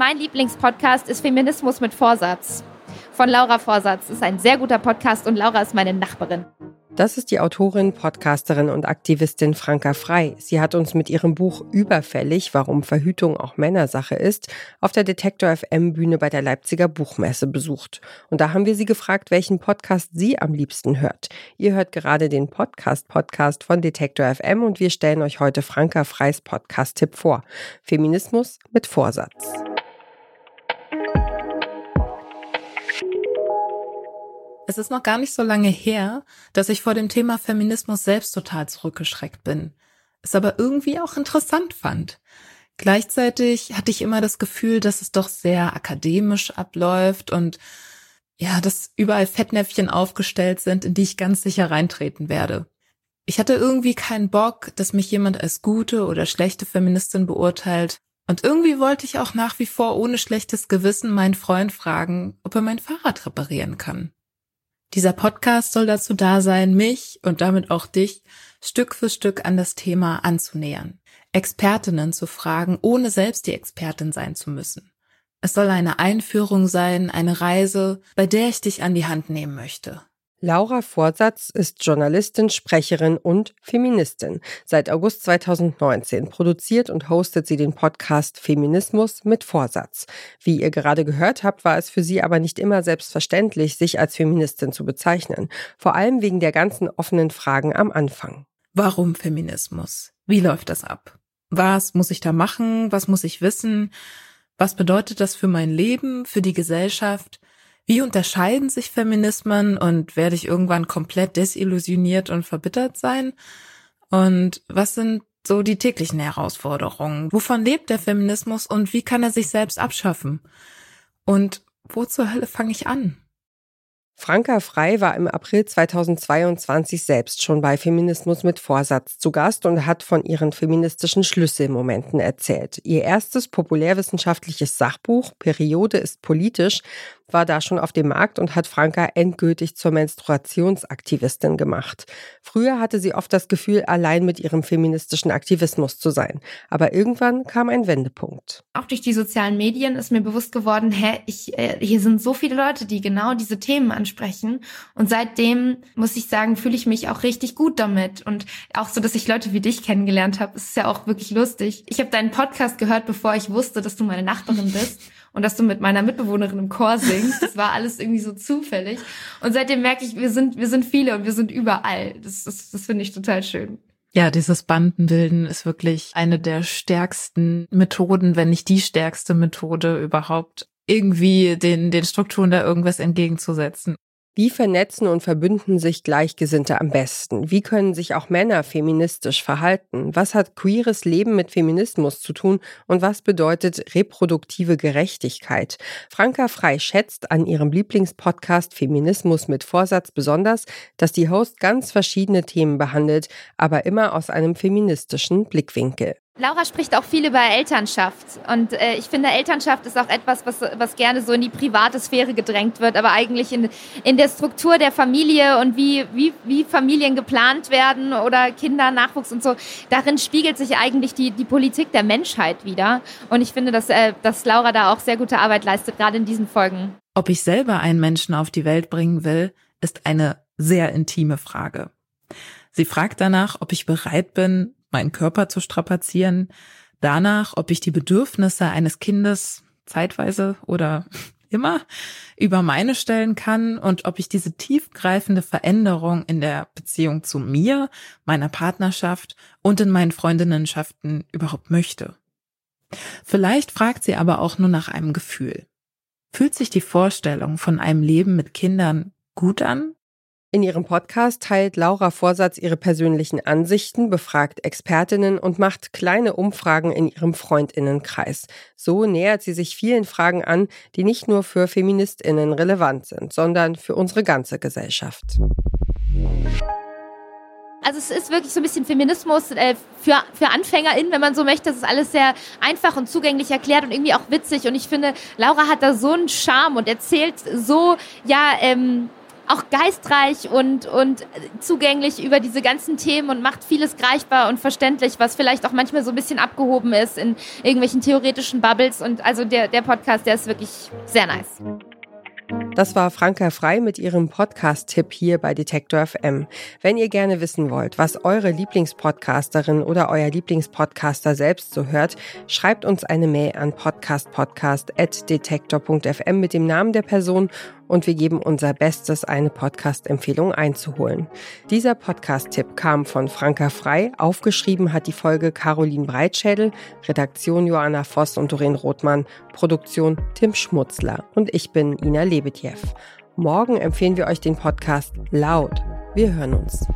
mein Lieblingspodcast ist Feminismus mit Vorsatz von Laura Vorsatz. Das ist ein sehr guter Podcast und Laura ist meine Nachbarin. Das ist die Autorin, Podcasterin und Aktivistin Franka Frei. Sie hat uns mit ihrem Buch Überfällig, warum Verhütung auch Männersache ist, auf der Detektor FM Bühne bei der Leipziger Buchmesse besucht. Und da haben wir sie gefragt, welchen Podcast sie am liebsten hört. Ihr hört gerade den Podcast Podcast von Detektor FM und wir stellen euch heute Franka Freis Podcast-Tipp vor. Feminismus mit Vorsatz. Es ist noch gar nicht so lange her, dass ich vor dem Thema Feminismus selbst total zurückgeschreckt bin. Es aber irgendwie auch interessant fand. Gleichzeitig hatte ich immer das Gefühl, dass es doch sehr akademisch abläuft und ja, dass überall Fettnäpfchen aufgestellt sind, in die ich ganz sicher reintreten werde. Ich hatte irgendwie keinen Bock, dass mich jemand als gute oder schlechte Feministin beurteilt. Und irgendwie wollte ich auch nach wie vor ohne schlechtes Gewissen meinen Freund fragen, ob er mein Fahrrad reparieren kann. Dieser Podcast soll dazu da sein, mich und damit auch dich Stück für Stück an das Thema anzunähern, Expertinnen zu fragen, ohne selbst die Expertin sein zu müssen. Es soll eine Einführung sein, eine Reise, bei der ich dich an die Hand nehmen möchte. Laura Vorsatz ist Journalistin, Sprecherin und Feministin. Seit August 2019 produziert und hostet sie den Podcast Feminismus mit Vorsatz. Wie ihr gerade gehört habt, war es für sie aber nicht immer selbstverständlich, sich als Feministin zu bezeichnen. Vor allem wegen der ganzen offenen Fragen am Anfang. Warum Feminismus? Wie läuft das ab? Was muss ich da machen? Was muss ich wissen? Was bedeutet das für mein Leben, für die Gesellschaft? Wie unterscheiden sich Feminismen und werde ich irgendwann komplett desillusioniert und verbittert sein? Und was sind so die täglichen Herausforderungen? Wovon lebt der Feminismus und wie kann er sich selbst abschaffen? Und wo zur Hölle fange ich an? Franka Frei war im April 2022 selbst schon bei Feminismus mit Vorsatz zu Gast und hat von ihren feministischen Schlüsselmomenten erzählt. Ihr erstes populärwissenschaftliches Sachbuch Periode ist politisch war da schon auf dem Markt und hat Franka endgültig zur Menstruationsaktivistin gemacht. Früher hatte sie oft das Gefühl, allein mit ihrem feministischen Aktivismus zu sein. Aber irgendwann kam ein Wendepunkt. Auch durch die sozialen Medien ist mir bewusst geworden, hä, ich, äh, hier sind so viele Leute, die genau diese Themen ansprechen. Und seitdem, muss ich sagen, fühle ich mich auch richtig gut damit. Und auch so, dass ich Leute wie dich kennengelernt habe, ist ja auch wirklich lustig. Ich habe deinen Podcast gehört, bevor ich wusste, dass du meine Nachbarin bist und dass du mit meiner Mitbewohnerin im Chor singst. Das war alles irgendwie so zufällig. Und seitdem merke ich, wir sind, wir sind viele und wir sind überall. Das, das, das finde ich total schön. Ja, dieses Bandenbilden ist wirklich eine der stärksten Methoden, wenn nicht die stärkste Methode überhaupt, irgendwie den, den Strukturen da irgendwas entgegenzusetzen. Wie vernetzen und verbünden sich Gleichgesinnte am besten? Wie können sich auch Männer feministisch verhalten? Was hat queeres Leben mit Feminismus zu tun und was bedeutet reproduktive Gerechtigkeit? Franka Frei schätzt an ihrem Lieblingspodcast Feminismus mit Vorsatz besonders, dass die Host ganz verschiedene Themen behandelt, aber immer aus einem feministischen Blickwinkel. Laura spricht auch viel über Elternschaft. Und äh, ich finde, Elternschaft ist auch etwas, was, was gerne so in die private Sphäre gedrängt wird, aber eigentlich in, in der Struktur der Familie und wie, wie, wie Familien geplant werden oder Kinder, Nachwuchs und so. Darin spiegelt sich eigentlich die, die Politik der Menschheit wieder. Und ich finde, dass, äh, dass Laura da auch sehr gute Arbeit leistet, gerade in diesen Folgen. Ob ich selber einen Menschen auf die Welt bringen will, ist eine sehr intime Frage. Sie fragt danach, ob ich bereit bin, meinen Körper zu strapazieren, danach, ob ich die Bedürfnisse eines Kindes zeitweise oder immer über meine stellen kann und ob ich diese tiefgreifende Veränderung in der Beziehung zu mir, meiner Partnerschaft und in meinen Freundinnenschaften überhaupt möchte. Vielleicht fragt sie aber auch nur nach einem Gefühl. Fühlt sich die Vorstellung von einem Leben mit Kindern gut an in ihrem Podcast teilt Laura Vorsatz ihre persönlichen Ansichten, befragt Expertinnen und macht kleine Umfragen in ihrem Freundinnenkreis. So nähert sie sich vielen Fragen an, die nicht nur für Feministinnen relevant sind, sondern für unsere ganze Gesellschaft. Also es ist wirklich so ein bisschen Feminismus äh, für, für AnfängerInnen, wenn man so möchte. Das ist alles sehr einfach und zugänglich erklärt und irgendwie auch witzig. Und ich finde, Laura hat da so einen Charme und erzählt so, ja, ähm, auch geistreich und, und zugänglich über diese ganzen Themen und macht vieles greifbar und verständlich, was vielleicht auch manchmal so ein bisschen abgehoben ist in irgendwelchen theoretischen Bubbles. Und also der, der Podcast, der ist wirklich sehr nice. Das war Franka Frei mit ihrem Podcast-Tipp hier bei Detektor FM. Wenn ihr gerne wissen wollt, was eure Lieblingspodcasterin oder euer Lieblingspodcaster selbst so hört, schreibt uns eine Mail an podcastpodcast.detektor.fm mit dem Namen der Person und wir geben unser Bestes, eine Podcast-Empfehlung einzuholen. Dieser Podcast-Tipp kam von Franka Frei. Aufgeschrieben hat die Folge Caroline Breitschädel, Redaktion Joanna Voss und Doreen Rothmann, Produktion Tim Schmutzler und ich bin Ina Lebetjew. Morgen empfehlen wir euch den Podcast Laut. Wir hören uns.